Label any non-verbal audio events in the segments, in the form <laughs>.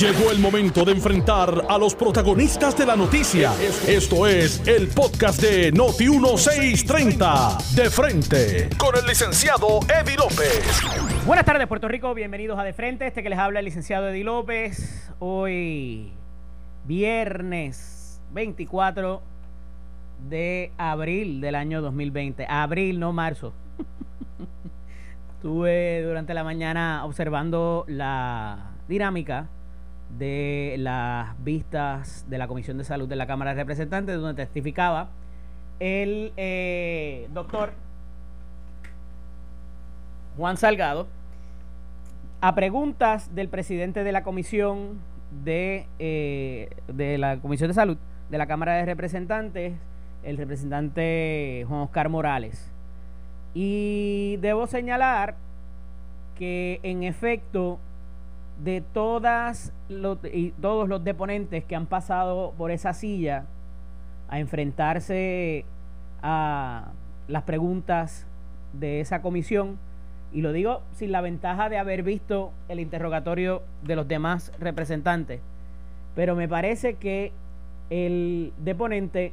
Llegó el momento de enfrentar a los protagonistas de la noticia. Esto es el podcast de Noti 1630. De frente con el licenciado Eddie López. Buenas tardes, Puerto Rico. Bienvenidos a De Frente. Este que les habla el licenciado Eddie López. Hoy, viernes 24 de abril del año 2020. Abril, no marzo. <laughs> Estuve durante la mañana observando la dinámica de las vistas de la Comisión de Salud de la Cámara de Representantes, donde testificaba el eh, doctor Juan Salgado a preguntas del presidente de la Comisión de, eh, de la Comisión de Salud de la Cámara de Representantes, el representante Juan Oscar Morales. Y debo señalar que en efecto de todas y todos los deponentes que han pasado por esa silla a enfrentarse a las preguntas de esa comisión, y lo digo sin la ventaja de haber visto el interrogatorio de los demás representantes, pero me parece que el deponente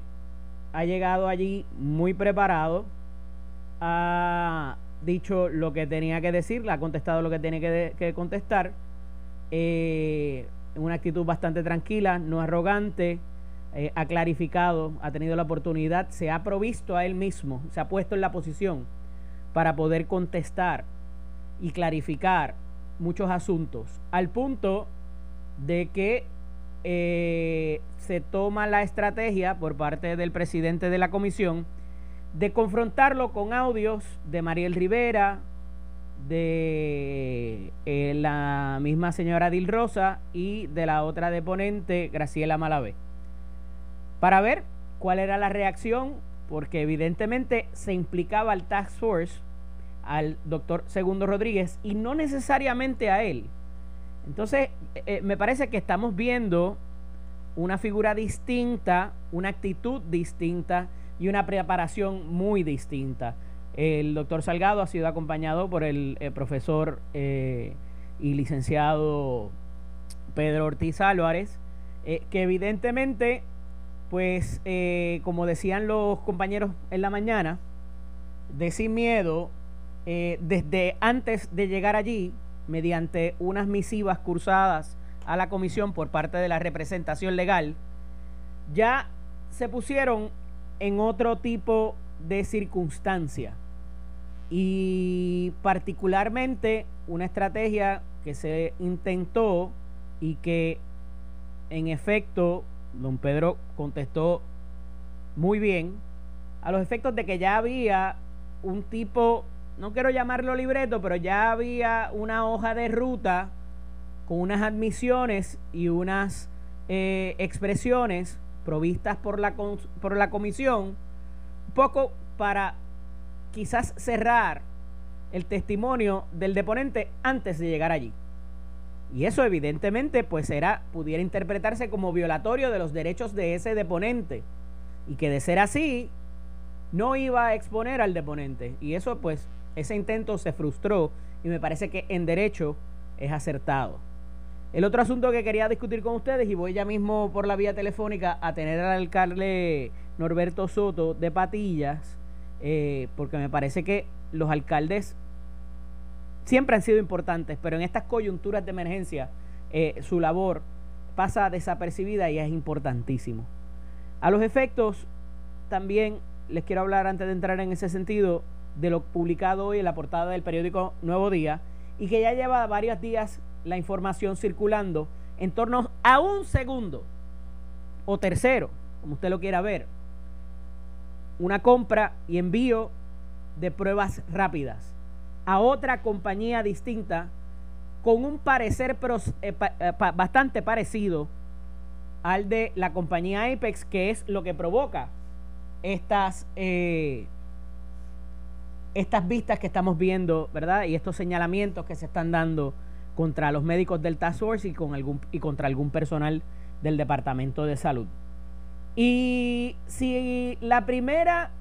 ha llegado allí muy preparado, ha dicho lo que tenía que decir, ha contestado lo que tiene que contestar eh, en una actitud bastante tranquila, no arrogante, eh, ha clarificado, ha tenido la oportunidad, se ha provisto a él mismo, se ha puesto en la posición para poder contestar y clarificar muchos asuntos, al punto de que eh, se toma la estrategia por parte del presidente de la comisión de confrontarlo con audios de Mariel Rivera, de eh, la misma señora Dil Rosa y de la otra deponente, Graciela Malavé, para ver cuál era la reacción, porque evidentemente se implicaba al Task Force, al doctor Segundo Rodríguez, y no necesariamente a él. Entonces, eh, eh, me parece que estamos viendo una figura distinta, una actitud distinta y una preparación muy distinta. El doctor Salgado ha sido acompañado por el, eh, profesor eh, y licenciado Pedro Ortiz Álvarez, eh, que evidentemente, pues, como decían los compañeros en la mañana, de sin miedo, desde antes de llegar allí, mediante unas misivas cursadas a la comisión por parte de la representación legal, ya se pusieron en otro tipo de circunstancia y particularmente una estrategia que se intentó y que en efecto don Pedro contestó muy bien a los efectos de que ya había un tipo, no quiero llamarlo libreto, pero ya había una hoja de ruta con unas admisiones y unas eh, expresiones provistas por la, por la comisión, un poco para quizás cerrar el testimonio del deponente antes de llegar allí. Y eso evidentemente pues era, pudiera interpretarse como violatorio de los derechos de ese deponente. Y que de ser así, no iba a exponer al deponente. Y eso pues, ese intento se frustró y me parece que en derecho es acertado. El otro asunto que quería discutir con ustedes, y voy ya mismo por la vía telefónica a tener al alcalde Norberto Soto de Patillas, eh, porque me parece que los alcaldes siempre han sido importantes, pero en estas coyunturas de emergencia eh, su labor pasa desapercibida y es importantísimo. A los efectos, también les quiero hablar antes de entrar en ese sentido de lo publicado hoy en la portada del periódico Nuevo Día y que ya lleva varios días la información circulando en torno a un segundo o tercero, como usted lo quiera ver, una compra y envío de pruebas rápidas a otra compañía distinta con un parecer eh, eh, bastante parecido al de la compañía Apex, que es lo que provoca estas, eh, estas vistas que estamos viendo, ¿verdad? Y estos señalamientos que se están dando contra los médicos del Task Force y, con algún, y contra algún personal del Departamento de Salud. Y si la primera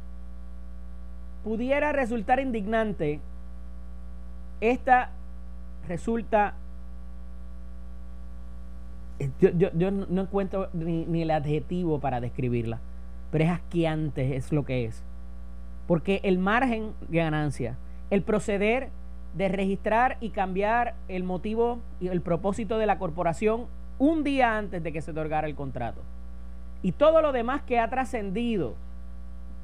pudiera resultar indignante, esta resulta yo, no encuentro ni, ni, el adjetivo para describirla, pero es asqueante, es lo que es. Porque el margen de ganancia, el proceder de registrar y cambiar el motivo y el propósito de la corporación un día antes de que se otorgara el contrato. Y todo lo demás que ha trascendido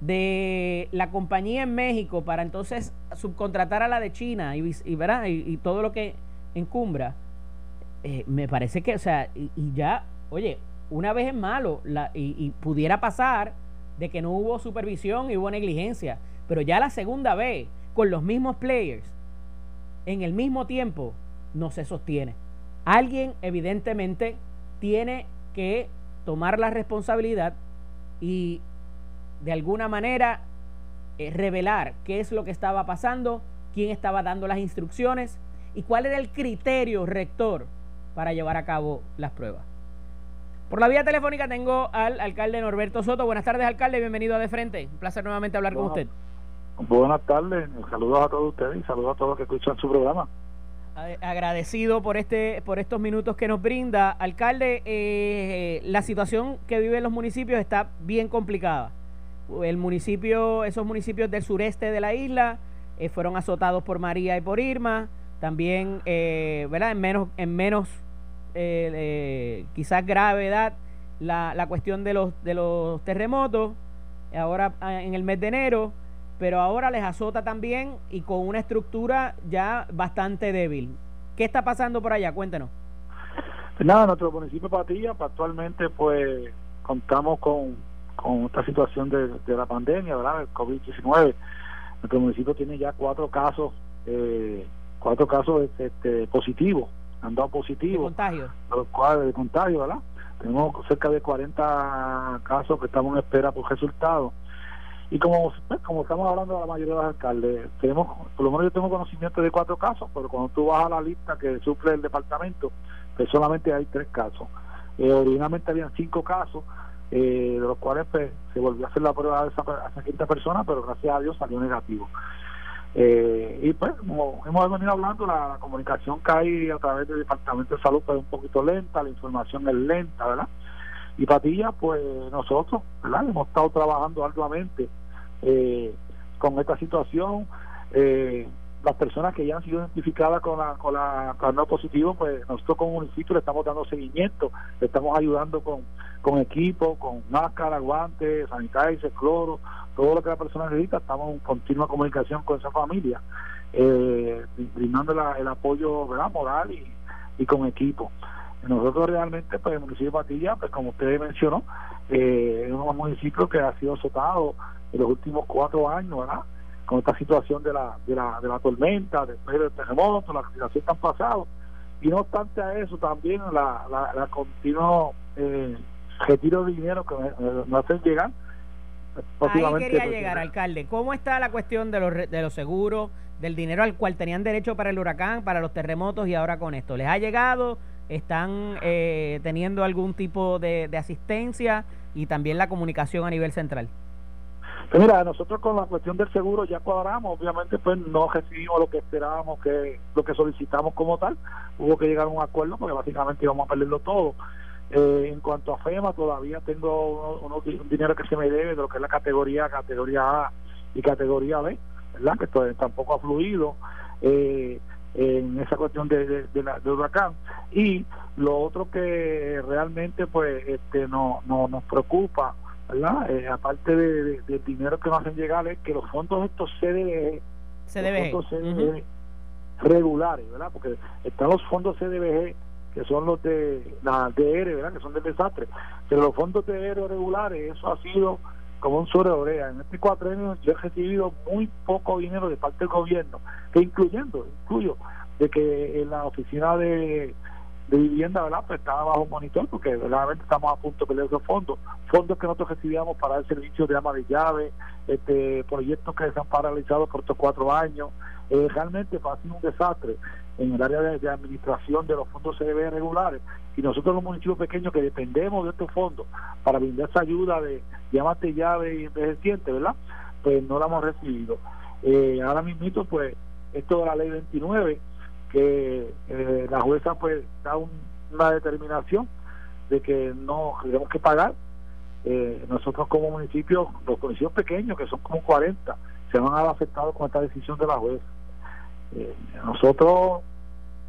de la compañía en México para entonces subcontratar a la de China y, y, todo lo que encumbra, eh, me parece que, o sea, y, ya, oye, una vez es malo la, y, pudiera pasar de que no hubo supervisión y hubo negligencia, pero ya la segunda vez, con los mismos players, en el mismo tiempo, no se sostiene. Alguien evidentemente tiene que tomar la responsabilidad y de alguna manera eh, revelar qué es lo que estaba pasando, quién estaba dando las instrucciones y cuál era el criterio rector para llevar a cabo las pruebas. Por la vía telefónica tengo al alcalde Norberto Soto. Buenas tardes, alcalde. Bienvenido a De Frente. Un placer nuevamente hablar con usted. Buenas tardes. Saludos a todos ustedes y saludos a todos los que escuchan su programa agradecido por este por estos minutos que nos brinda. Alcalde eh, la situación que viven los municipios está bien complicada. El municipio esos municipios del sureste de la isla eh, fueron azotados por María y por Irma. También eh, verdad en menos en menos quizás gravedad la, la cuestión de los de los terremotos ahora ah, en el mes de enero pero ahora les azota también y con una estructura ya bastante débil. ¿Qué está pasando por allá? Cuéntenos. Pues nada, nuestro municipio de Patilla actualmente pues contamos con, con esta situación de, la pandemia, ¿verdad? El COVID-19. Nuestro municipio tiene ya cuatro casos, eh, cuatro casos este, positivos, han dado positivos. De contagio. De contagio, ¿verdad? Tenemos cerca de 40 casos que estamos en espera por resultados y como, pues, como estamos hablando de la mayoría de los alcaldes, tenemos, por lo menos yo tengo conocimiento de cuatro casos, pero cuando tú vas a la lista que sufre el departamento, pues solamente hay tres casos. Eh, originalmente habían cinco casos, eh, de los cuales pues, se volvió a hacer la prueba de esa, esa quinta persona, pero gracias a Dios salió negativo. Eh, y pues, como hemos venido hablando, la, comunicación que hay a través del Departamento de Salud pues, es un poquito lenta, la información es lenta, ¿verdad? Y Patilla, pues nosotros, ¿verdad? Hemos estado trabajando arduamente eh, con esta situación. Eh, las personas que ya han sido identificadas con la con la con no positivo, pues nosotros como municipio le estamos dando seguimiento, le estamos ayudando con, con equipo, con máscara, guantes, sanitizers, cloro, todo lo que la persona necesita, estamos en continua comunicación con esa familia, eh, brindando el apoyo ¿verdad? moral y, y con equipo. Nosotros realmente, pues el municipio de Patilla, pues como usted mencionó, eh, es un municipio que ha sido azotado en los últimos cuatro años, ¿verdad? Con esta situación de la, de la, de la tormenta, después del terremoto, la situación que han pasado. Y no obstante a eso, también la, la, la continuo eh, retiro de dinero que nos hacen llegar. Ahí quería pues, llegar, alcalde. ¿Cómo está la cuestión de los, de los seguros, del dinero al cual tenían derecho para el huracán, para los terremotos y ahora con esto? ¿Les ha llegado? ¿Están eh, teniendo algún tipo de, de asistencia y también la comunicación a nivel central? Pues mira, nosotros con la cuestión del seguro ya cuadramos, obviamente pues no recibimos lo que esperábamos, que lo que solicitamos como tal, hubo que llegar a un acuerdo porque básicamente íbamos a perderlo todo. Eh, en cuanto a FEMA, todavía tengo un dinero que se me debe de lo que es la categoría, categoría A y categoría B, ¿verdad? Que todavía tampoco ha fluido eh, en esa cuestión de, de, la, de huracán. Y lo otro que realmente pues este no, no nos preocupa ¿verdad? Eh, aparte de, del dinero que nos hacen llegar, es que los fondos estos CDBG, CDBG. regulares, ¿verdad? Porque están los fondos CDBG, que son los de la DR, ¿verdad? Que son del desastre. Pero los fondos DR regulares, eso ha sido como un sobreorea. En este cuatrenio yo he recibido muy poco dinero de parte del gobierno, que incluyendo, incluyo, de que en la oficina de de vivienda, ¿verdad? Pues estaba bajo monitor porque verdaderamente estamos a punto de perder esos fondos, fondos que nosotros recibíamos para el servicio de ama de llave, este, proyectos que se han paralizado por estos cuatro años, eh, realmente ha sido un desastre en el área de, administración de los fondos CDB regulares y nosotros los municipios pequeños que dependemos de estos fondos para brindar esa ayuda de, de de llave y envejeciente, ¿verdad? Pues no la hemos recibido. Eh, ahora mismo, pues, esto de la ley 29 que eh, la jueza pues da una determinación de que no tenemos que pagar. Eh, nosotros como municipio, los municipios pequeños, que son como 40, se van a ver afectados con esta decisión de la juez. Eh, nosotros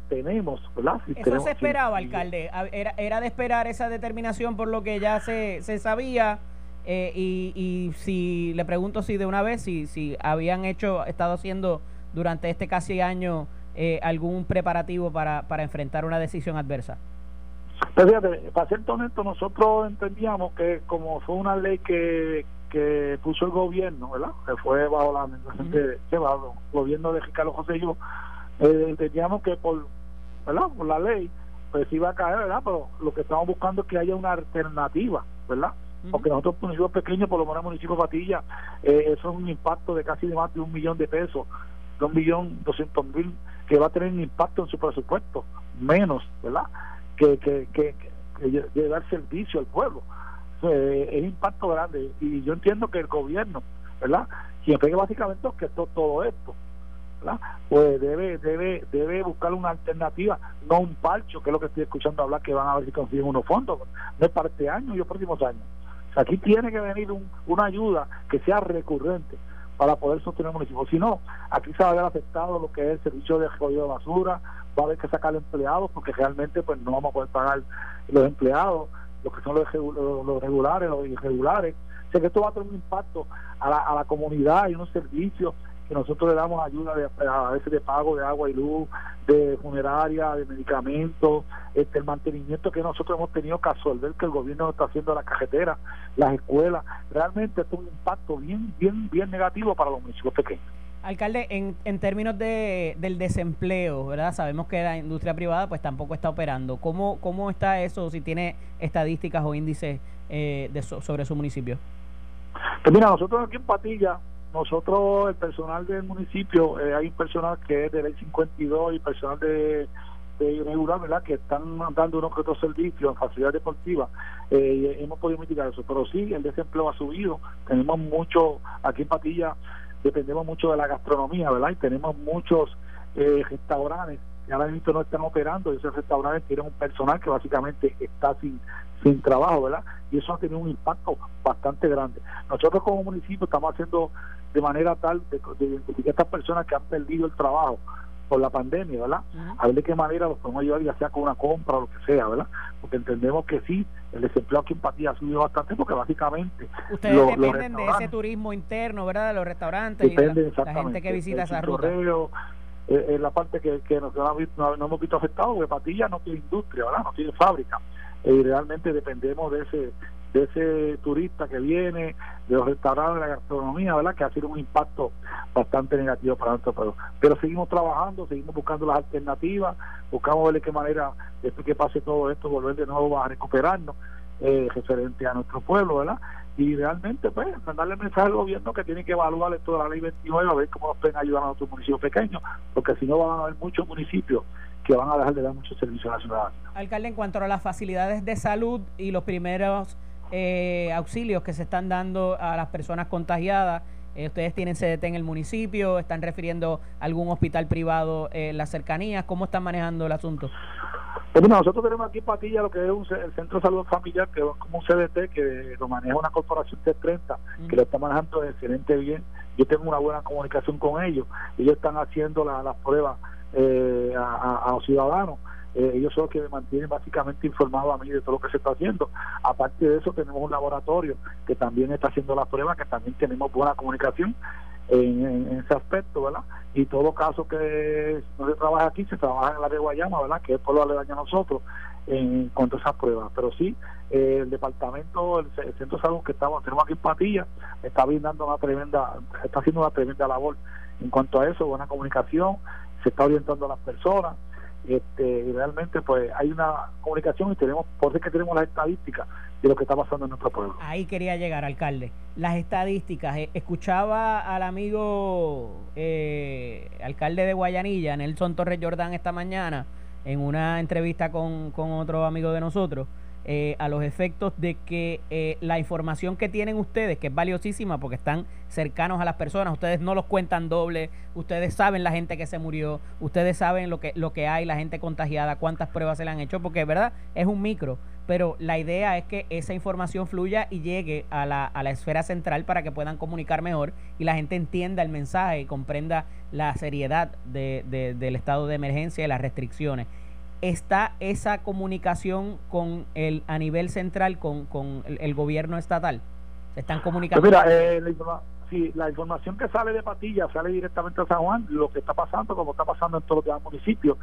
tenemos, ¿verdad? Eso se esperaba, alcalde. Era, era de esperar esa determinación por lo que ya se, se sabía. Eh, y, y si le pregunto si de una vez, si, si habían hecho, estado haciendo durante este casi año eh, algún preparativo para, para enfrentar una decisión adversa. Pues fíjate, para ser honesto, nosotros entendíamos que como fue una ley que, que puso el gobierno, ¿verdad? Que fue bajo la uh gobierno de Ricardo José y yo, eh, entendíamos que por, ¿verdad? por la ley pues iba a caer, ¿verdad? Pero lo que estamos buscando es que haya una alternativa, ¿verdad? Porque nosotros municipios pequeños, por lo menos el municipio de Patilla, eh, eso es un impacto de casi más de un millón de pesos, de un millón doscientos mil, que va a tener un impacto en su presupuesto, menos, ¿verdad? Que, que, que, que, dar servicio al pueblo. Eh, es impacto grande y yo entiendo que el gobierno, ¿verdad? Quien pegue básicamente que todo, esto, pues debe debe debe buscar una alternativa, no un parcho, que es lo que estoy escuchando hablar, que van a ver si consiguen unos fondos, no es para este año y los próximos años. aquí tiene que venir una ayuda que sea recurrente para poder sostener el municipio. Si no, aquí se va a ver afectado lo que es el servicio de recogido de basura, va a haber que sacar empleados porque realmente pues no vamos a poder pagar los empleados, los que son los, regulares, los irregulares. O sea que esto va a tener un impacto a la, a la comunidad y unos servicios que nosotros le damos ayuda de, a veces de pago de agua y luz, de funeraria, de medicamentos, este, el mantenimiento que nosotros hemos tenido que absorber que el gobierno está haciendo a la cajetera, las escuelas. Realmente es un impacto bien, bien, bien negativo para los municipios pequeños. Alcalde, en, en términos de, del desempleo, ¿verdad? Sabemos que la industria privada pues tampoco está operando. ¿Cómo, cómo está eso, si tiene estadísticas o índices eh, de, sobre su municipio? Pues mira, nosotros aquí en Patilla nosotros, el personal del municipio, eh, hay personal que es de ley 52 y personal de, de irregular, ¿verdad? Que están dando unos que otros servicios en facilidades deportivas. Eh, hemos podido mitigar eso, pero sí, el desempleo ha subido. Tenemos mucho, aquí en Patilla, dependemos mucho de la gastronomía, ¿verdad? Y tenemos muchos eh, restaurantes que ahora mismo no están operando y esos restaurantes tienen un personal que básicamente está sin sin trabajo, ¿verdad? Y eso ha tenido un impacto bastante grande. Nosotros como municipio estamos haciendo de manera tal de, identificar a estas personas que han perdido el trabajo por la pandemia, ¿verdad? A ver de qué manera los podemos ayudar, ya sea con una compra o lo que sea, ¿verdad? Porque entendemos que sí, el desempleo aquí en Patía ha subido bastante porque básicamente... Ustedes dependen de ese turismo interno, ¿verdad? De los restaurantes y la, gente que visita esa ruta. Eh, la parte que, que nos, no, hemos visto afectados, porque Patilla no tiene industria, ¿verdad? No tiene fábrica. Y realmente dependemos de ese de ese turista que viene, de los restaurantes, de la gastronomía, ¿verdad? Que ha sido un impacto bastante negativo para nosotros. Pero, pero seguimos trabajando, seguimos buscando las alternativas, buscamos ver de qué manera, después que pase todo esto, volver de nuevo a recuperarnos eh, referente a nuestro pueblo, ¿verdad? Y realmente, pues, mandarle mensaje al gobierno que tiene que evaluar esto de la ley 29 a ver cómo nos pueden ayudar a nuestros municipios pequeños, porque si no van a haber muchos municipios que van a dejar de dar muchos servicios a la ciudadanía. Alcalde, en cuanto a las facilidades de salud y los primeros eh, auxilios que se están dando a las personas contagiadas, eh, ustedes tienen CDT en el municipio, están refiriendo a algún hospital privado en las cercanías, ¿cómo están manejando el asunto? Pues nosotros tenemos aquí en Patilla lo que es un, el Centro de Salud Familiar, que es como un CDT, que lo maneja una corporación T30, que lo está manejando excelente bien. Yo tengo una buena comunicación con ellos. Ellos están haciendo las pruebas eh, a, los ciudadanos. Eh, ellos son los que me mantienen básicamente informado a mí de todo lo que se está haciendo. Aparte de eso, tenemos un laboratorio que también está haciendo las pruebas, que también tenemos buena comunicación en, ese aspecto, ¿verdad? Y todo caso que no se trabaja aquí, se trabaja en la de Guayama, ¿verdad? Que es por lo daño a nosotros en cuanto a esas pruebas. Pero sí, eh, el departamento, el, centro de salud que estamos, tenemos aquí en Patilla, está brindando una tremenda, está haciendo una tremenda labor en cuanto a eso, buena comunicación, se está orientando a las personas este, y realmente pues hay una comunicación y tenemos, por eso que tenemos las estadísticas de lo que está pasando en nuestro pueblo. Ahí quería llegar, alcalde. Las estadísticas, eh, escuchaba al amigo eh, alcalde de Guayanilla, Nelson Torres Jordán, esta mañana, en una entrevista con, con otro amigo de nosotros, eh, a los efectos de que eh, la información que tienen ustedes, que es valiosísima porque están cercanos a las personas, ustedes no los cuentan doble, ustedes saben la gente que se murió, ustedes saben lo que, lo que hay, la gente contagiada, cuántas pruebas se le han hecho, porque verdad es un micro, pero la idea es que esa información fluya y llegue a la, a la esfera central para que puedan comunicar mejor y la gente entienda el mensaje y comprenda la seriedad de, del estado de emergencia y las restricciones. ¿Está esa comunicación con el, a nivel central con, con el, gobierno estatal? ¿Se están comunicando? Pues mira, eh, si la información que sale de Patilla sale directamente a San Juan, lo que está pasando, como está pasando en todos los demás municipios,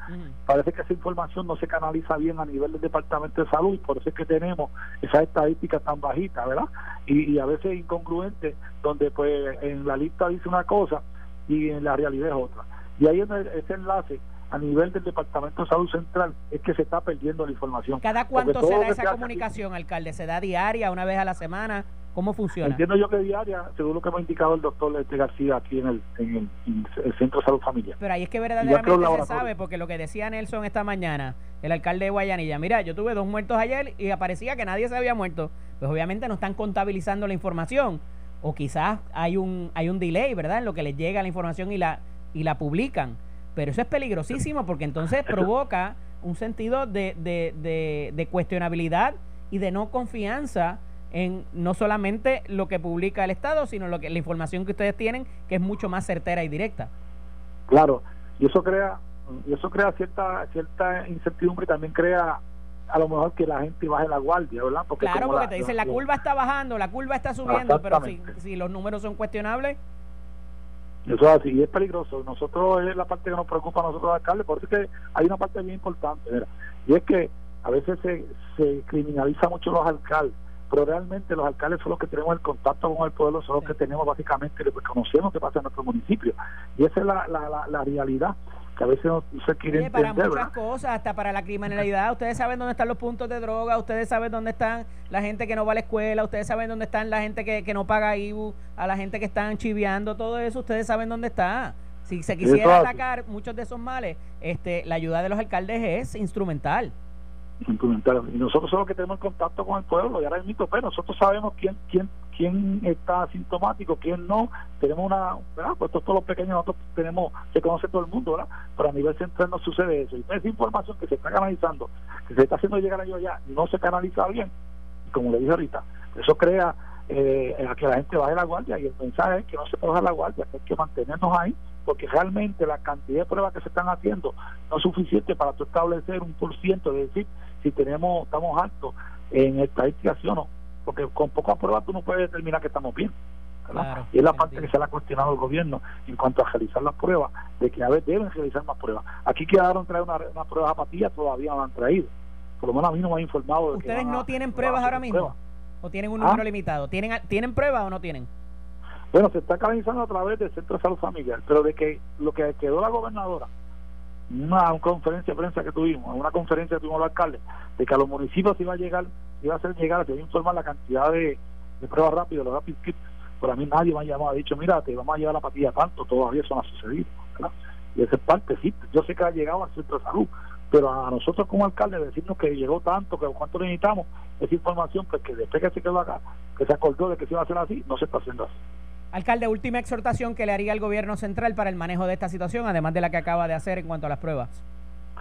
parece que esa información no se canaliza bien a nivel del Departamento de Salud y por eso es que tenemos esas estadísticas tan bajitas, ¿verdad? Y, a veces incongruentes, donde pues en la lista dice una cosa y en la realidad es otra. Y ahí es ese enlace a nivel del Departamento de Salud Central es que se está perdiendo la información. ¿Cada cuánto se da esa comunicación, alcalde? ¿Se da diaria, una vez a la semana? ¿Cómo funciona? Entiendo yo que diaria, según lo que me ha indicado el doctor Lete García aquí en el, en el, Centro de Salud Familiar. Pero ahí es que verdaderamente se sabe, porque lo que decía Nelson esta mañana, el alcalde de Guayanilla, mira, yo tuve dos muertos ayer y aparecía que nadie se había muerto. Pues obviamente no están contabilizando la información. O quizás hay un, hay un delay, ¿verdad? En lo que les llega la información y la, y la publican. Pero eso es peligrosísimo porque entonces <laughs> provoca un sentido de, de, de, de cuestionabilidad y de no confianza en no solamente lo que publica el Estado, sino lo que la información que ustedes tienen, que es mucho más certera y directa. Claro, y eso crea y eso crea cierta cierta incertidumbre y también crea a lo mejor que la gente baje la guardia, ¿verdad? Porque claro, porque te dicen la curva está bajando, la curva está subiendo, pero si, si los números son cuestionables. Eso es así, y es peligroso. Nosotros es la parte que nos preocupa a nosotros, alcaldes, por eso es que hay una parte bien importante, y es que a veces se, se criminaliza mucho los alcaldes pero realmente los alcaldes son los que tenemos el contacto con el pueblo, son los que tenemos básicamente, pues conocemos qué pasa en nuestro municipio. Y esa es la, la, la, realidad que a veces no, se quiere entender. Para muchas cosas, hasta para la criminalidad, ustedes saben dónde están los puntos de droga, ustedes saben dónde están la gente que no va a la escuela, ustedes saben dónde están la gente que, que no paga IBU, a la gente que están chiviando, todo eso, ustedes saben dónde está. Si se quisiera atacar muchos de esos males, este, la ayuda de los alcaldes es instrumental. Y nosotros somos los que tenemos contacto con el pueblo, y ahora mismo, pero pues, nosotros sabemos quién, quién, quién está asintomático, quién no. Tenemos una. Pues todos los pequeños nosotros tenemos, se conoce todo el mundo, ¿verdad? Pero a nivel central no sucede eso. Y esa información que se está canalizando, que se está haciendo llegar a ellos ya, no se canaliza bien. Como le dije ahorita, eso crea eh, a que la gente baje la guardia y el mensaje es que no se puede bajar la guardia, que hay que mantenernos ahí porque realmente la cantidad de pruebas que se están haciendo no es suficiente para establecer un por ciento, de decir, si tenemos estamos altos en estadísticas o no, porque con pocas pruebas tú no puedes determinar que estamos bien. y es la parte que se le ha cuestionado al gobierno en cuanto a realizar las pruebas, de que a ver, deben realizar más pruebas. Aquí quedaron traer una, una prueba zapatilla, todavía no la han traído. Por lo menos a mí no me han informado. De ¿Ustedes no tienen pruebas ahora mismo? ¿O tienen un número ¿Ah? limitado? ¿Tienen, ¿Tienen pruebas o no tienen? Bueno, se está canalizando a través del Centro de Salud Familiar, pero de que lo que quedó la gobernadora, una, conferencia de prensa que tuvimos, una conferencia que tuvimos los alcaldes, de que a los municipios iba a llegar, iba a hacer llegar, se iba a informar la cantidad de, pruebas rápidas, los rapid kits, pero a mí nadie me ha llamado, ha dicho, mira, te vamos a llevar la patilla tanto, todavía eso no ha sucedido. Y esa es parte, sí, yo sé que ha llegado al Centro de Salud, pero a nosotros como alcalde decirnos que llegó tanto, que cuánto necesitamos, esa información, pues que después que se quedó acá, que se acordó de que se iba a hacer así, no se está haciendo así. Alcalde, última exhortación que le haría al gobierno central para el manejo de esta situación, además de la que acaba de hacer en cuanto a las pruebas.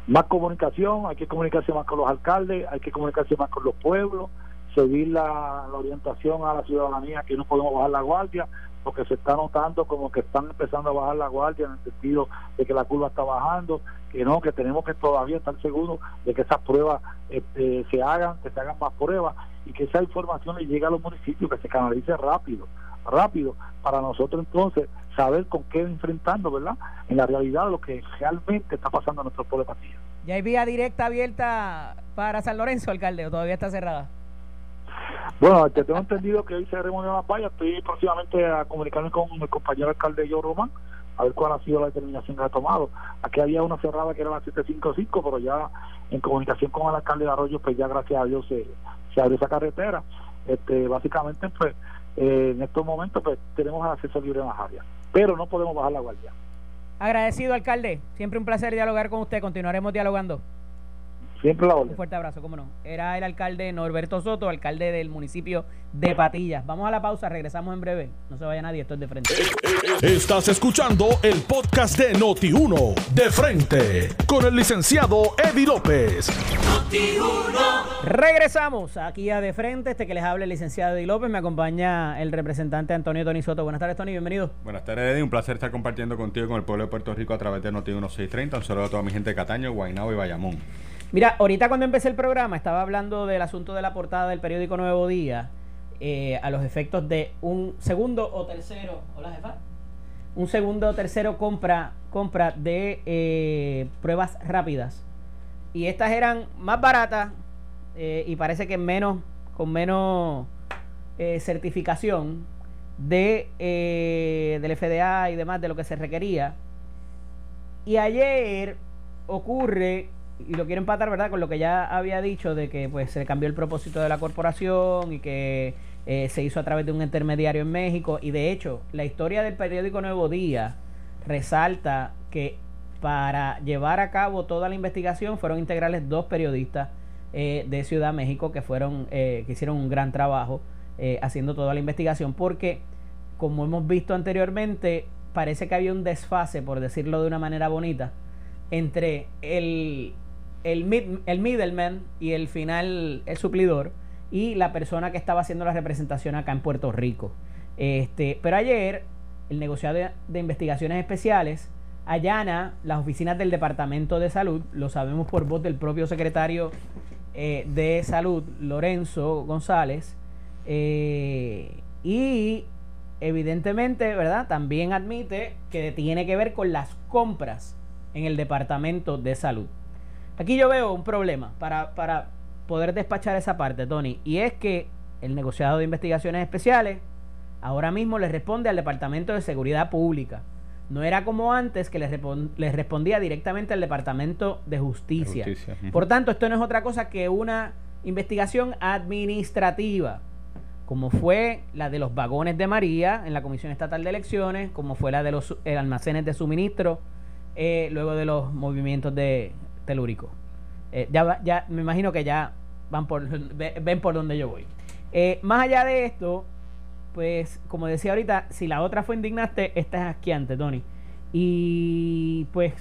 Más comunicación, hay que comunicarse más con los alcaldes, hay que comunicarse más con los pueblos, seguir la, orientación a la ciudadanía que no podemos bajar la guardia, porque se está notando como que están empezando a bajar la guardia en el sentido de que la curva está bajando, que no, que tenemos que todavía estar seguros de que esas pruebas este, se hagan, que se hagan más pruebas y que esa información le llegue a los municipios, que se canalice rápido rápido para nosotros entonces saber con qué enfrentando, ¿verdad? En la realidad lo que realmente está pasando en nuestro pueblo de Patilla. ¿Ya hay vía directa abierta para San Lorenzo, alcalde, o todavía está cerrada? Bueno, te tengo entendido que hoy se reunió la valla, estoy próximamente a comunicarme con el compañero alcalde Joe Román, a ver cuál ha sido la determinación que ha tomado. Aquí había una cerrada que era la 755, pero ya en comunicación con el alcalde de Arroyo, pues ya gracias a Dios se, se abrió esa carretera. Este, básicamente, pues eh, en estos momentos pues tenemos acceso libre en las áreas, pero no podemos bajar la guardia. Agradecido, alcalde. Siempre un placer dialogar con usted. Continuaremos dialogando. Siempre la Un fuerte abrazo, cómo no. Era el alcalde Norberto Soto, alcalde del municipio de Patillas. Vamos a la pausa, regresamos en breve. No se vaya nadie, esto es de frente. Estás escuchando el podcast de Noti1, de frente, con el licenciado Eddie López. Regresamos aquí a De Frente, este que les habla el licenciado Eddie López. Me acompaña el representante Antonio Tony Soto. Buenas tardes, Tony, bienvenido. Buenas tardes, Eddie. Un placer estar compartiendo contigo con el pueblo de Puerto Rico a través de Noti 1630. Un saludo a toda mi gente de Cataño, Guaynabo y Bayamón. Mira, ahorita cuando empecé el programa estaba hablando del asunto de la portada del periódico Nuevo Día eh, a los efectos de un segundo o tercero. Hola, jefa. Un segundo o tercero compra, compra de eh, pruebas rápidas. Y estas eran más baratas eh, y parece que menos, con menos certificación de, del FDA y demás de lo que se requería. Y ayer ocurre y lo quiero empatar, ¿verdad? Con lo que ya había dicho de que pues se cambió el propósito de la corporación y que eh, se hizo a través de un intermediario en México. Y de hecho, la historia del periódico Nuevo Día resalta que para llevar a cabo toda la investigación fueron integrales dos periodistas eh, de Ciudad México que fueron eh, que hicieron un gran trabajo haciendo toda la investigación porque como hemos visto anteriormente parece que había un desfase por decirlo de una manera bonita entre el el, middleman y el final, el suplidor, y la persona que estaba haciendo la representación acá en Puerto Rico. Este, pero ayer, el negociado de, investigaciones especiales allana las oficinas del Departamento de Salud, lo sabemos por voz del propio secretario eh, de Salud, Lorenzo González, eh, y evidentemente, ¿verdad? También admite que tiene que ver con las compras en el Departamento de Salud. Aquí yo veo un problema para, para poder despachar esa parte, Tony, y es que el negociado de investigaciones especiales ahora mismo le responde al Departamento de Seguridad Pública. No era como antes que les, respondía directamente al Departamento de Justicia. Por tanto, esto no es otra cosa que una investigación administrativa, como fue la de los vagones de María en la Comisión Estatal de Elecciones, como fue la de los almacenes de suministro, eh, luego de los movimientos de telúrico. Eh, ya, ya me imagino que ya van por, <laughs> ven por donde yo voy. Eh, más allá de esto, pues como decía ahorita, si la otra fue indignaste, esta es asqueante, Tony. Y pues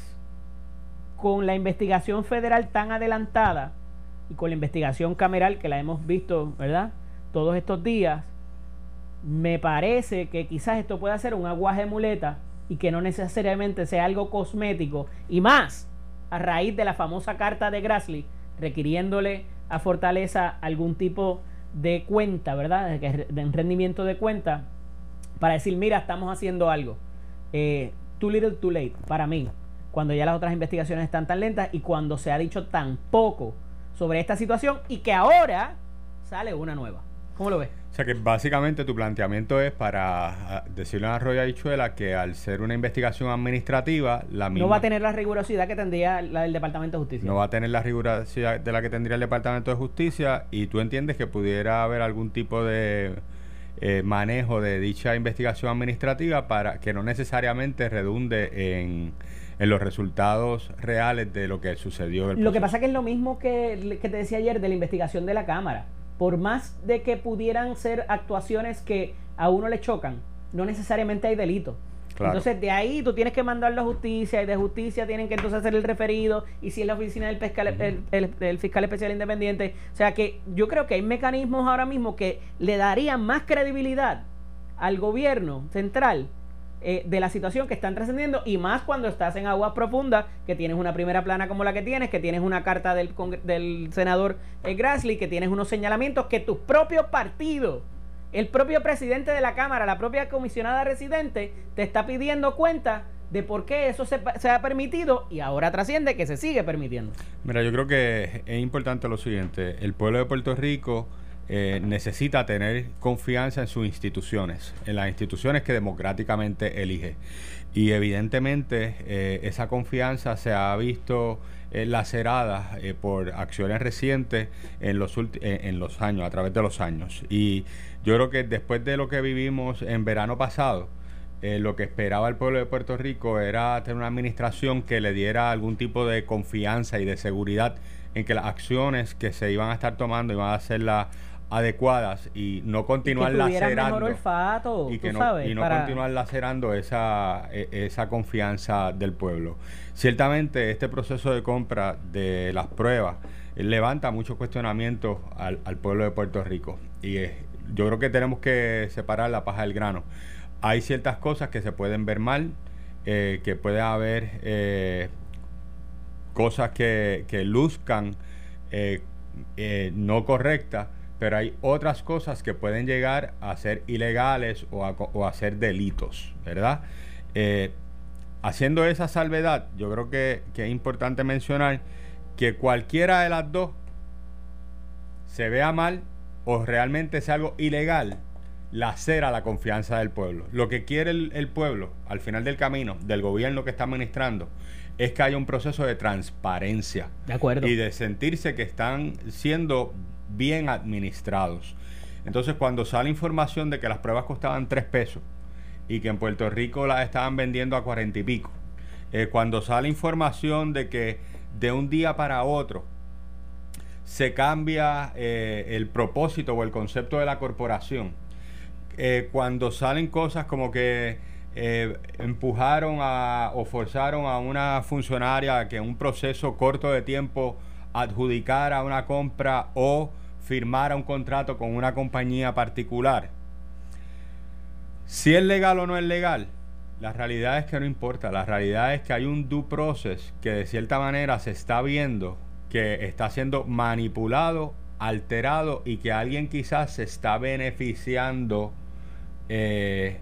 con la investigación federal tan adelantada y con la investigación cameral que la hemos visto, ¿verdad? Todos estos días, me parece que quizás esto pueda ser un aguaje muleta y que no necesariamente sea algo cosmético y más a raíz de la famosa carta de Grassley requiriéndole a Fortaleza algún tipo de cuenta, ¿verdad? De rendimiento de cuenta para decir, mira, estamos haciendo algo. Eh, too little, too late, para mí, cuando ya las otras investigaciones están tan lentas y cuando se ha dicho tan poco sobre esta situación y que ahora sale una nueva. ¿Cómo lo ves? O sea que básicamente tu planteamiento es para ah, decirle a Arroyo Habichuela que al ser una investigación administrativa, la misma... No va a tener la rigurosidad que tendría la del Departamento de Justicia. No va a tener la rigurosidad de la que tendría el Departamento de Justicia y tú entiendes que pudiera haber algún tipo de eh, manejo de dicha investigación administrativa para que no necesariamente redunde en, en los resultados reales de lo que sucedió. lo que pasa que es lo mismo que, que te decía ayer de la investigación de la Cámara por más de que pudieran ser actuaciones que a uno le chocan, no necesariamente hay delito. Entonces de ahí tú tienes que mandarlo a justicia y de justicia tienen que entonces hacer el referido y si es la oficina del, el, fiscal especial independiente. O sea que yo creo que hay mecanismos ahora mismo que le darían más credibilidad al gobierno central eh, de la situación que están trascendiendo y más cuando estás en aguas profundas, que tienes una primera plana como la que tienes, que tienes una carta del, del senador eh, Grassley, que tienes unos señalamientos que tu propio partido, el propio presidente de la Cámara, la propia comisionada residente, te está pidiendo cuenta de por qué eso se, se, ha permitido y ahora trasciende que se sigue permitiendo. Mira, yo creo que es importante lo siguiente, el pueblo de Puerto Rico eh, necesita tener confianza en sus instituciones, en las instituciones que democráticamente elige. Y evidentemente eh, esa confianza se ha visto eh, lacerada por acciones recientes en los, en los años, a través de los años. Y yo creo que después de lo que vivimos en verano pasado, lo que esperaba el pueblo de Puerto Rico era tener una administración que le diera algún tipo de confianza y de seguridad en que las acciones que se iban a estar tomando iban a ser las adecuadas y no continuar lacerando olfato, y que no, y no continuar lacerando esa, e, esa confianza del pueblo. Ciertamente este proceso de compra de las pruebas eh, levanta muchos cuestionamientos al, pueblo de Puerto Rico y yo creo que tenemos que separar la paja del grano. Hay ciertas cosas que se pueden ver mal, eh, que puede haber eh, cosas que, que luzcan no correctas pero hay otras cosas que pueden llegar a ser ilegales o a, ser delitos, ¿verdad? Eh, haciendo esa salvedad, yo creo que, es importante mencionar que cualquiera de las dos se vea mal o realmente sea algo ilegal, lacera la confianza del pueblo. Lo que quiere el, el, pueblo al final del camino, del gobierno que está administrando, es que haya un proceso de transparencia. De acuerdo. Y de sentirse que están siendo bien administrados. Entonces, cuando sale información de que las pruebas costaban 3 pesos y que en Puerto Rico las estaban vendiendo a 40 y pico, eh, cuando sale información de que de un día para otro se cambia eh, el propósito o el concepto de la corporación, eh, cuando salen cosas como que empujaron a, o forzaron a una funcionaria que en un proceso corto de tiempo adjudicara una compra o firmara un contrato con una compañía particular. Si es legal o no es legal, la realidad es que no importa. La realidad es que hay un due process que de cierta manera se está viendo que está siendo manipulado, alterado y que alguien quizás se está beneficiando eh,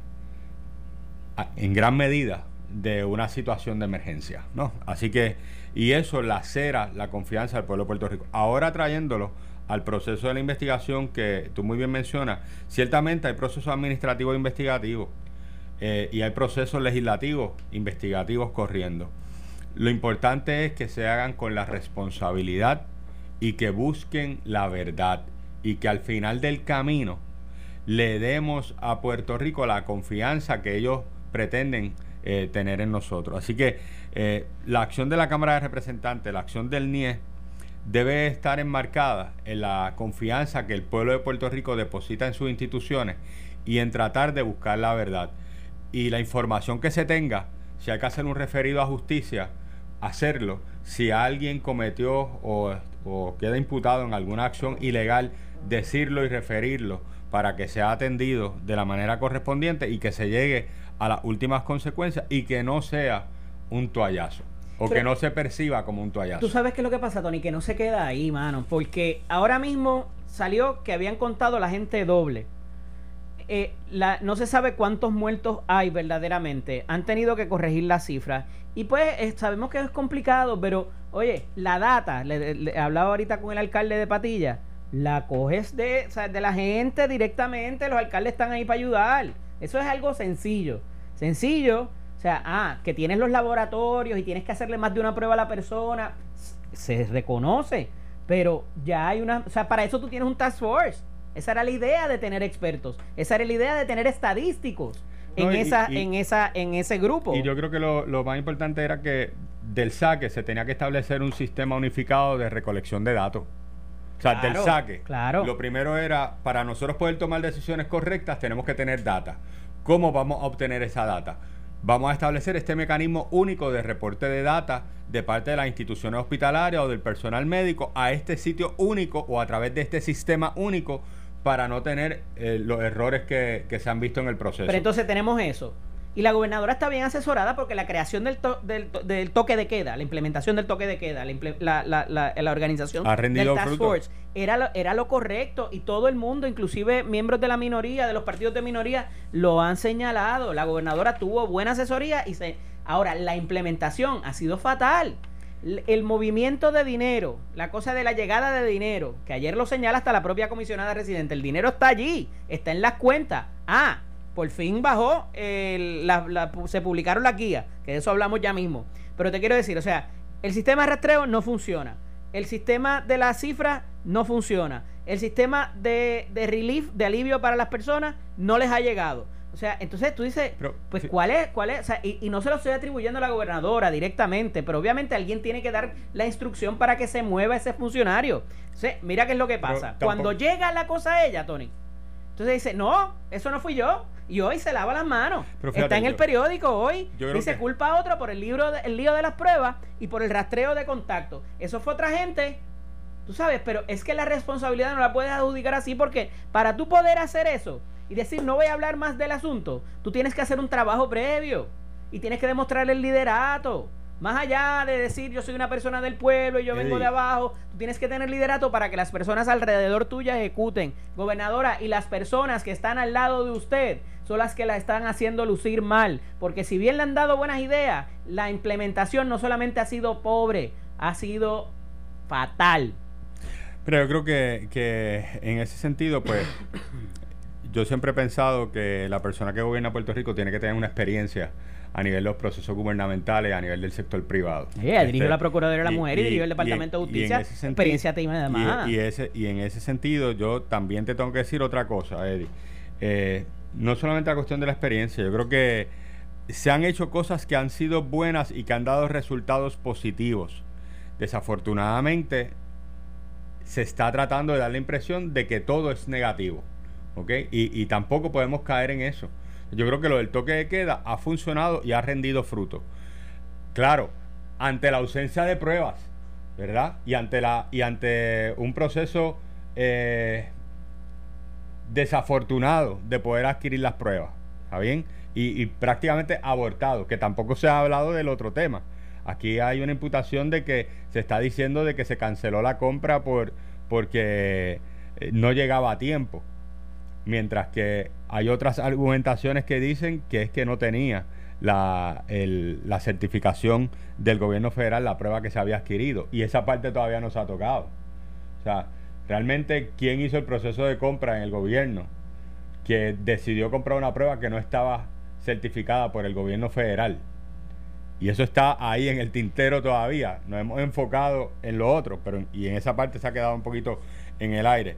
en gran medida de una situación de emergencia, ¿no? Así que, y eso lacera la confianza del pueblo de Puerto Rico. Ahora trayéndolo al proceso de la investigación que tú muy bien mencionas, ciertamente hay procesos administrativos e investigativos eh, y hay procesos legislativos investigativos corriendo. Lo importante es que se hagan con la responsabilidad y que busquen la verdad y que al final del camino le demos a Puerto Rico la confianza que ellos pretenden eh, tener en nosotros. Así que eh, la acción de la Cámara de Representantes, la acción del NIE, debe estar enmarcada en la confianza que el pueblo de Puerto Rico deposita en sus instituciones y en tratar de buscar la verdad. Y la información que se tenga, si hay que hacer un referido a justicia, hacerlo. Si alguien cometió o, queda imputado en alguna acción ilegal, decirlo y referirlo para que sea atendido de la manera correspondiente y que se llegue a las últimas consecuencias y que no sea un toallazo. O que no se perciba como un toallazo. Tú sabes qué es lo que pasa, Tony, que no se queda ahí, mano. Porque ahora mismo salió que habían contado la gente doble. Eh, la, no se sabe cuántos muertos hay verdaderamente. Han tenido que corregir las cifras. Y pues eh, sabemos que es complicado, pero oye, la data, le, hablaba ahorita con el alcalde de Patilla, la coges de, de la gente directamente, los alcaldes están ahí para ayudar. Eso es algo sencillo. Sencillo o sea, ah, que tienes los laboratorios y tienes que hacerle más de una prueba a la persona, se reconoce, pero ya hay una, o sea, para eso tú tienes un task force. Esa era la idea de tener expertos, esa era la idea de tener estadísticos en esa en esa en ese grupo. Y yo creo que lo, lo más importante era que del saque se tenía que establecer un sistema unificado de recolección de datos. O sea, del saque. Claro. Lo primero era, para nosotros poder tomar decisiones correctas, tenemos que tener data. ¿Cómo vamos a obtener esa data? Vamos a establecer este mecanismo único de reporte de data de parte de las instituciones hospitalarias o del personal médico a este sitio único o a través de este sistema único para no tener eh, los errores que, que se han visto en el proceso. Pero entonces tenemos eso. Y la gobernadora está bien asesorada porque la creación del, del, toque de queda, la implementación del toque de queda, la, la, la, organización del Task Force, era lo, era lo correcto y todo el mundo, inclusive miembros de la minoría, de los partidos de minoría, lo han señalado. La gobernadora tuvo buena asesoría y se... Ahora, la implementación ha sido fatal. El movimiento de dinero, la cosa de la llegada de dinero, que ayer lo señala hasta la propia comisionada residente, el dinero está allí, está en las cuentas. Ah, por fin bajó, se publicaron las guías, que de eso hablamos ya mismo. Pero te quiero decir, o sea, el sistema de rastreo no funciona. El sistema de las cifras no funciona. El sistema de, de relief, de alivio para las personas, no les ha llegado. O sea, entonces tú dices, Pero, pues sí. cuál es, cuál es, o sea, y, y no se lo estoy atribuyendo a la gobernadora directamente, pero obviamente alguien tiene que dar la instrucción para que se mueva ese funcionario. Entonces, mira qué es lo que pasa. Cuando llega la cosa a ella, Tony, entonces dice, no, eso no fui yo. Y hoy se lava las manos. Fíjate, Está en el periódico hoy. Dice que- culpa a otro por el libro de- el lío de las pruebas y por el rastreo de contacto. Eso fue otra gente. Tú sabes, pero es que la responsabilidad no la puedes adjudicar así porque para tú poder hacer eso y decir no voy a hablar más del asunto, tú tienes que hacer un trabajo previo y tienes que demostrar el liderato. Más allá de decir yo soy una persona del pueblo y yo vengo de abajo, tú tienes que tener liderato para que las personas alrededor tuya ejecuten. Gobernadora, y las personas que están al lado de usted son las que la están haciendo lucir mal. Porque si bien le han dado buenas ideas, la implementación no solamente ha sido pobre, ha sido fatal. Pero yo creo que, que en ese sentido, pues, <coughs> yo siempre he pensado que la persona que gobierna Puerto Rico tiene que tener una experiencia a nivel de los procesos gubernamentales, a nivel del sector privado. Dirigió Este, la Procuraduría de la Mujer y, y- dirigió el Departamento de y Justicia. sentido- experiencia te iba. Y, y ese, y en ese sentido, yo también te tengo que decir otra cosa, Eddie. Eh, no solamente la cuestión de la experiencia, yo creo que se han hecho cosas que han sido buenas y que han dado resultados positivos. Desafortunadamente, se está tratando de dar la impresión de que todo es negativo. ¿Ok? Y, y tampoco podemos caer en eso. Yo creo que lo del toque de queda ha funcionado y ha rendido fruto. Claro, ante la ausencia de pruebas, ¿verdad? Y ante, la, y ante un proceso eh, desafortunado de poder adquirir las pruebas, ¿está bien? Y, prácticamente abortado, que tampoco se ha hablado del otro tema. Aquí hay una imputación de que se está diciendo de que se canceló la compra por porque eh, no llegaba a tiempo. Mientras que hay otras argumentaciones que dicen que es que no tenía la, la certificación del gobierno federal, la prueba que se había adquirido. Y esa parte todavía no se ha tocado. O sea, realmente, ¿quién hizo el proceso de compra en el gobierno? Que decidió comprar una prueba que no estaba certificada por el gobierno federal. Y eso está ahí en el tintero todavía. Nos hemos enfocado en lo otro, pero y en esa parte se ha quedado un poquito en el aire.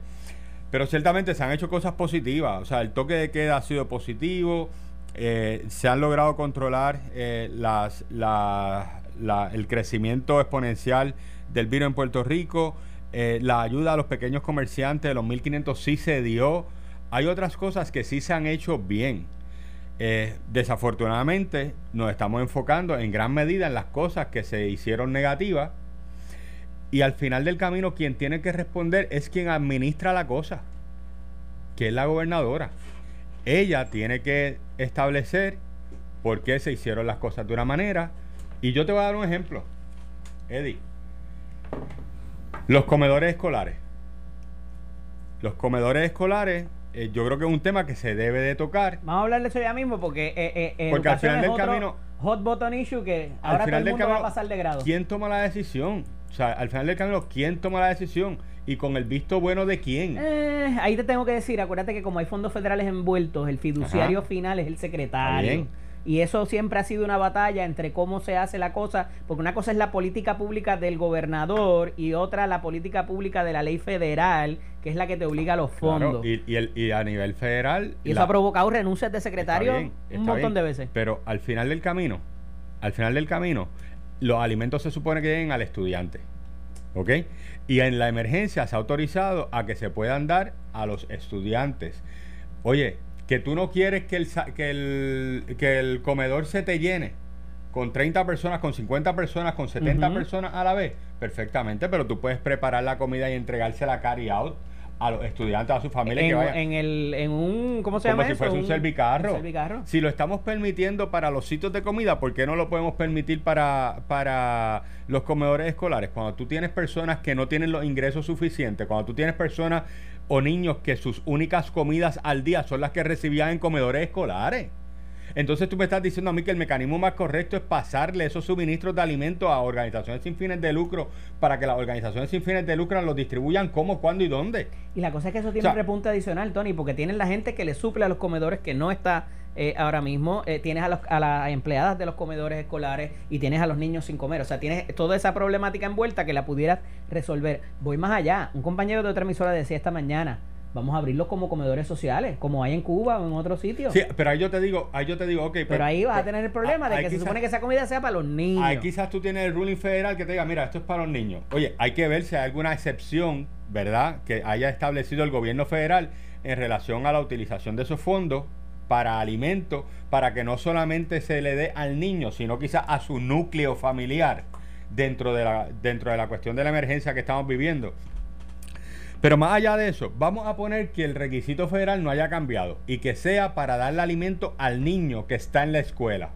Pero ciertamente se han hecho cosas positivas. O sea, el toque de queda ha sido positivo. eh, se han logrado controlar eh, el crecimiento exponencial del virus en Puerto Rico. Eh, la ayuda a los pequeños comerciantes de los 1.500 sí se dio. Hay otras cosas que sí se han hecho bien. Eh, desafortunadamente nos estamos enfocando en gran medida en las cosas que se hicieron negativas y al final del camino quien tiene que responder es quien administra la cosa, que es la gobernadora. Ella tiene que establecer por qué se hicieron las cosas de una manera y yo te voy a dar un ejemplo, Eddie. Los comedores escolares. Los comedores escolares, eh, yo creo que es un tema que se debe de tocar Vamos a hablar de eso ya mismo porque, eh, eh, Porque al final del otro camino- hot button issue que al ahora todo final el del mundo va a pasar de grado. ¿quién toma la decisión? O sea, al final del camino, ¿quién toma la decisión? Y con el visto bueno de quién. Eh, ahí te tengo que decir, acuérdate que como hay fondos federales envueltos, el fiduciario Ajá. final es el secretario. bien. Y eso siempre ha sido una batalla entre cómo se hace la cosa, porque una cosa es la política pública del gobernador y otra la política pública de la ley federal, que es la que te obliga a los Claro, fondos. y, y el- y a nivel federal. Y eso la- ha provocado renuncias de está secretario un montón bien, de veces. Pero al final del camino, al final del camino, los alimentos se supone que lleguen al estudiante. ¿Ok? Y en la emergencia se ha autorizado a que se puedan dar a los estudiantes. Oye, que tú no quieres que el, que el, que el comedor se te llene con 30 personas, con 50 personas, con 70 Ujú. personas a la vez, perfectamente, pero tú puedes preparar la comida y entregársela carry out a los estudiantes, a su familia que En, vayan. en el, en un, ¿cómo se Como llama si eso? fuese un servicarro. un servicarro. Si lo estamos permitiendo para los sitios de comida, ¿por qué no lo podemos permitir para, para los comedores escolares? Cuando tú tienes personas que no tienen los ingresos suficientes, cuando tú tienes personas o niños que sus únicas comidas al día son las que recibían en comedores escolares. Entonces tú me estás diciendo a mí que el mecanismo más correcto es pasarle esos suministros de alimentos a organizaciones sin fines de lucro para que las organizaciones sin fines de lucro los distribuyan cómo, cuándo y dónde. Y la cosa es que eso tiene O sea- un repunte adicional, Tony, porque tienen la gente que le suple a los comedores que no está eh, ahora mismo, eh, tienes a, los- a las empleadas de los comedores escolares y tienes a los niños sin comer. O sea, tienes toda esa problemática envuelta que la pudieras resolver. Voy más allá. Un compañero de otra emisora decía esta mañana, vamos a abrirlos como comedores sociales, como hay en Cuba o en otros sitios. Sí, pero ahí yo te digo, ahí yo te digo, ok. Pero pues, ahí vas a pues, tener el problema de que se supone que esa comida sea para los niños. Ahí quizás tú tienes el ruling federal que te diga, mira, esto es para los niños. Oye, hay que ver si hay alguna excepción, ¿verdad? Que haya establecido el gobierno federal en relación a la utilización de esos fondos para alimentos, para que no solamente se le dé al niño, sino quizás a su núcleo familiar dentro de la, dentro de la cuestión de la emergencia que estamos viviendo. Pero más allá de eso, vamos a poner que el requisito federal no haya cambiado y que sea para darle alimento al niño que está en la escuela.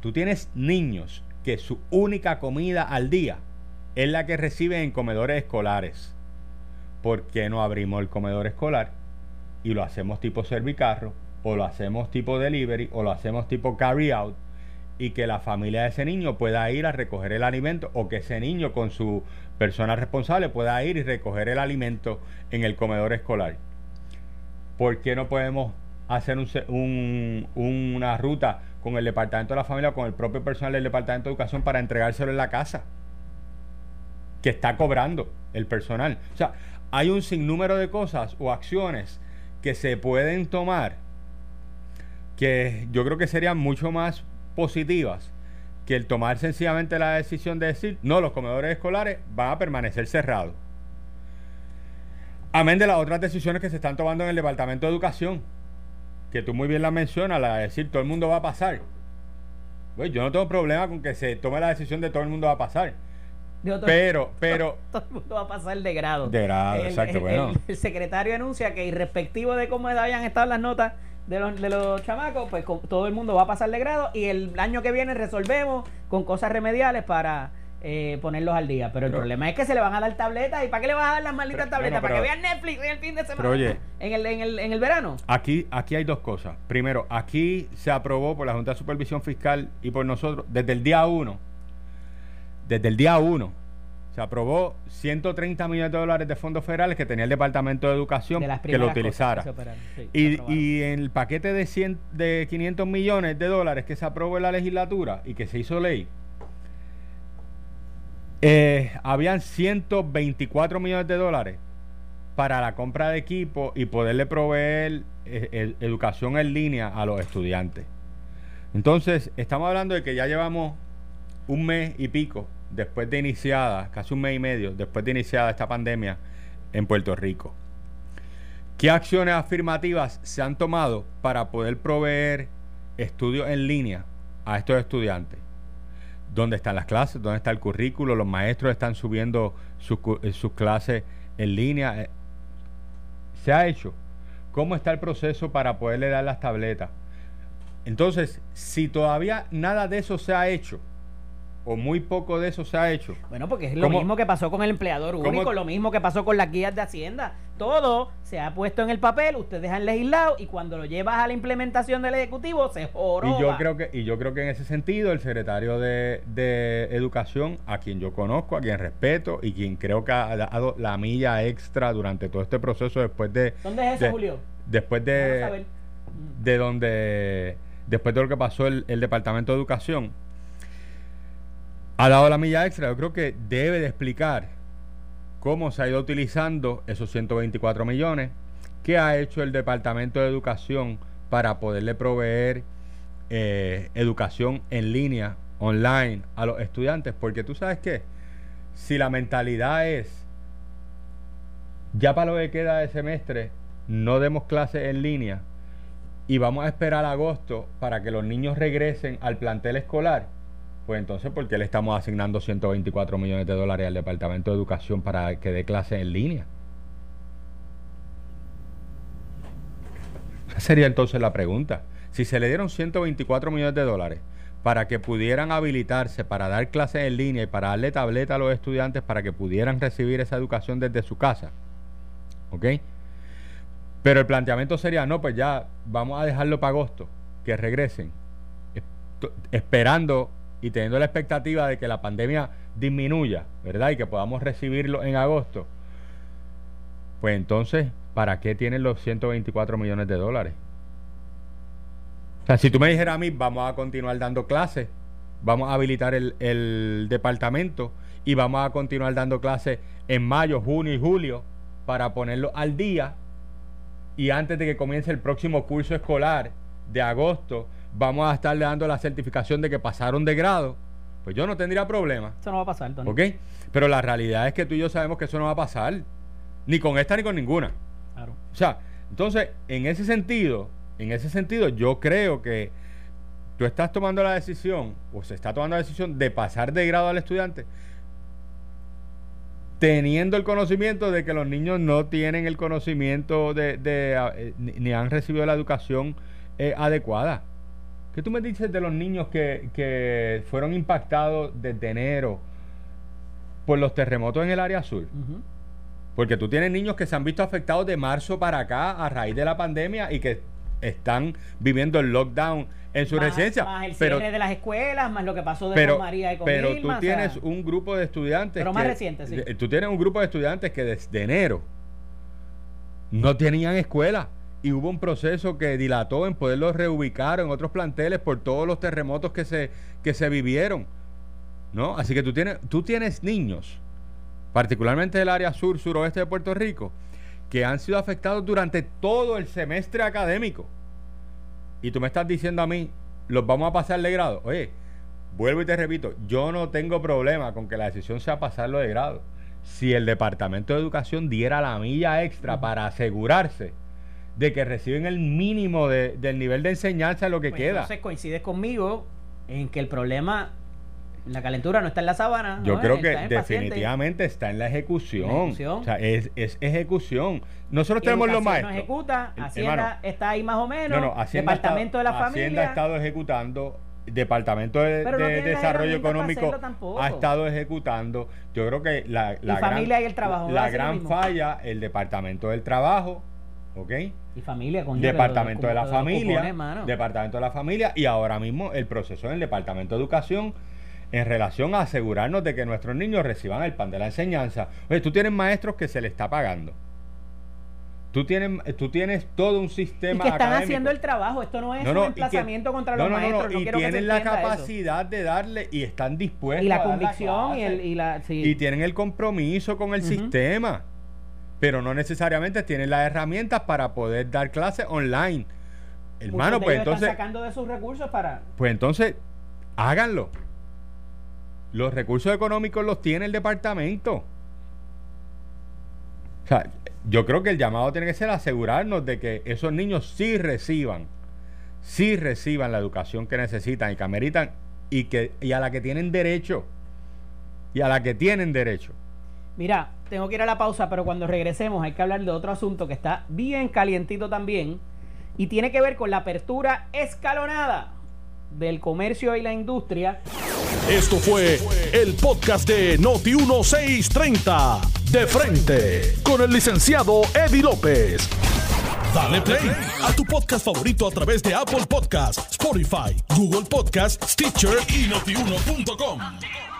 Tú tienes niños que su única comida al día es la que reciben en comedores escolares. ¿Por qué no abrimos el comedor escolar y lo hacemos tipo servicarro o lo hacemos tipo delivery o lo hacemos tipo carry out y que la familia de ese niño pueda ir a recoger el alimento o que ese niño con su persona responsable pueda ir y recoger el alimento en el comedor escolar? ¿Por qué no podemos hacer un una ruta con el departamento de la familia con el propio personal del departamento de educación para entregárselo en la casa? Que está cobrando el personal. O sea, hay un sinnúmero de cosas o acciones que se pueden tomar que yo creo que serían mucho más positivas que el tomar sencillamente la decisión de decir, no, los comedores escolares van a permanecer cerrados. Amén de las otras decisiones que se están tomando en el Departamento de Educación, que tú muy bien las mencionas, la de decir todo el mundo va a pasar. Pues yo no tengo problema con que se tome la decisión de todo el mundo va a pasar. De otro- Pero, <laughs> pero, todo el mundo va a pasar de grado. De grado, El- exacto, el- bueno. el- el secretario anuncia que irrespectivo de cómo hayan estado las notas de los, de los chamacos, pues con- todo el mundo va a pasar de grado y el año que viene resolvemos con cosas remediales para eh, ponerlos al día. Pero el Pero- problema es que se le van a dar tabletas. ¿Y para qué le vas a dar las malditas Pero- tabletas? ¿Para que vean Netflix en el fin de semana? Oye. en el, en el, en el verano. Aquí, aquí hay dos cosas. Primero, aquí se aprobó por la Junta de Supervisión Fiscal y por nosotros desde el día 1. Desde el día 1 se aprobó 130 millones de dólares de fondos federales que tenía el Departamento de Educación De que lo utilizara. que operaron. Sí, Y, en el paquete de, 100, de 500 millones de dólares que se aprobó en la legislatura y que se hizo ley, eh, habían 124 millones de dólares para la compra de equipo y poderle proveer eh, el- educación en línea a los estudiantes. Entonces, estamos hablando de que ya llevamos un mes y pico después de iniciada, casi un mes y medio después de iniciada esta pandemia en Puerto Rico. ¿Qué acciones afirmativas se han tomado para poder proveer estudios en línea a estos estudiantes? ¿Dónde están las clases? ¿Dónde está el currículo? ¿Los maestros están subiendo sus eh, clases en línea? Eh, ¿Se ha hecho? ¿Cómo está el proceso para poderle dar las tabletas? Entonces, si todavía nada de eso se ha hecho, o muy poco de eso se ha hecho, Bueno, porque es lo ¿Cómo- mismo que pasó con el empleador cómo- único, lo mismo que pasó con las guías de Hacienda. Todo se ha puesto en el papel, ustedes han legislado y cuando lo llevas a la implementación del Ejecutivo se joroba. Y yo creo que, y yo creo que en ese sentido, el secretario de, de Educación, a quien yo conozco, a quien respeto y quien creo que ha dado la milla extra durante todo este proceso después de. ¿Dónde es eso, de- Julio? Después de, de donde. Después de lo que pasó el, el Departamento de Educación, ha dado la milla extra. Yo creo que debe de explicar cómo se ha ido utilizando esos 124 millones, qué ha hecho el Departamento de Educación para poderle proveer eh, educación en línea, online, a los estudiantes, porque tú sabes qué, si la mentalidad es, ya para lo que queda de semestre, no demos clases en línea y vamos a esperar agosto para que los niños regresen al plantel escolar, pues entonces, ¿por qué le estamos asignando 124 millones de dólares al Departamento de Educación para que dé clases en línea? Esa sería entonces la pregunta. Si se le dieron 124 millones de dólares para que pudieran habilitarse para dar clases en línea y para darle tableta a los estudiantes para que pudieran recibir esa educación desde su casa, ¿ok? Pero el planteamiento sería, no, pues ya vamos a dejarlo para agosto, que regresen, esperando y teniendo la expectativa de que la pandemia disminuya, ¿verdad? Y que podamos recibirlo en agosto. Pues entonces, ¿para qué tienen los 124 millones de dólares? O sea, si tú me dijeras a mí, vamos a continuar dando clases, vamos a habilitar el, el departamento y vamos a continuar dando clases en mayo, junio y julio, para ponerlo al día y antes de que comience el próximo curso escolar de agosto, vamos a estarle dando la certificación de que pasaron de grado, pues yo no tendría problema. Eso no va a pasar, Tony. ¿Ok? Pero la realidad es que tú y yo sabemos que eso no va a pasar. Ni con esta ni con ninguna. Claro. O sea, entonces, en ese sentido, en ese sentido, yo creo que tú estás tomando la decisión, o se está tomando la decisión de pasar de grado al estudiante, teniendo el conocimiento de que los niños no tienen el conocimiento de, de, eh, ni, ni han recibido la educación eh, adecuada. ¿Qué tú me dices de los niños que, que fueron impactados desde enero por los terremotos en el área sur? Porque tú tienes niños que se han visto afectados de marzo para acá a raíz de la pandemia y que están viviendo el lockdown en su Más- residencia. Más el pero, cierre de las escuelas, más lo que pasó de pero, María y con pero Irma, tú o tienes sea, un grupo de estudiantes. Pero más que- reciente, sí. Tú tienes un grupo de estudiantes que desde enero no tenían escuela. Y hubo un proceso que dilató en poderlos reubicar en otros planteles por todos los terremotos que se, que se vivieron. ¿No? Así que tú tienes, tú tienes niños, particularmente del área sur, suroeste de Puerto Rico, que han sido afectados durante todo el semestre académico. Y tú me estás diciendo a mí, los vamos a pasar de grado. Oye, vuelvo y te repito, yo no tengo problema con que la decisión sea pasarlo de grado. Si el Departamento de Educación diera la milla extra para asegurarse de que reciben el mínimo de- del nivel de enseñanza lo que pues, queda. Entonces coincides conmigo en que el problema, la calentura no está en la sábana. Yo ¿no? creo que definitivamente está en la ejecución. La ejecución. O sea, es, es ejecución. Nosotros tenemos los maestros. No ejecuta, Hacienda hermano, está ahí más o menos. No, no, Hacienda Departamento está- de la Hacienda Familia. ha estado ejecutando, Departamento de, no Desarrollo Económico ha estado ejecutando. Yo creo que la, la gran, Familia y el Trabajo, ¿va a la gran falla, el Departamento del Trabajo, ¿ok? Y familia, coño, Departamento de la Familia, cupones. Departamento de la Familia y ahora mismo el proceso en el Departamento de Educación en relación a asegurarnos de que nuestros niños reciban el pan de la enseñanza. Oye, tú tienes maestros que se le está pagando. Tú tienes, tú tienes todo un Y sistema que están académico. haciendo el trabajo. Esto no es No, no, un y que- emplazamiento contra no, los maestros. No, y tienen la eso. capacidad de darle y están dispuestos Y la a convicción y, el, y la. sí. y tienen el compromiso con el sistema, pero no necesariamente tienen las herramientas para poder dar clases online. Hermano, pues ellos están entonces, sacando de sus recursos para. pues entonces, háganlo. Los recursos económicos los tiene el departamento. O sea, yo creo que el llamado tiene que ser asegurarnos de que esos niños sí reciban, sí reciban la educación que necesitan y que ameritan y, que, y a la que tienen derecho. Y a la que tienen derecho. Mira, tengo que ir a la pausa, pero cuando regresemos hay que hablar de otro asunto que está bien calientito también y tiene que ver con la apertura escalonada del comercio y la industria. Esto fue el podcast de Noti1630. De frente. Con el licenciado Eddie López. Dale play a tu podcast favorito a través de Apple Podcasts, Spotify, Google Podcasts, Stitcher y notiuno.com.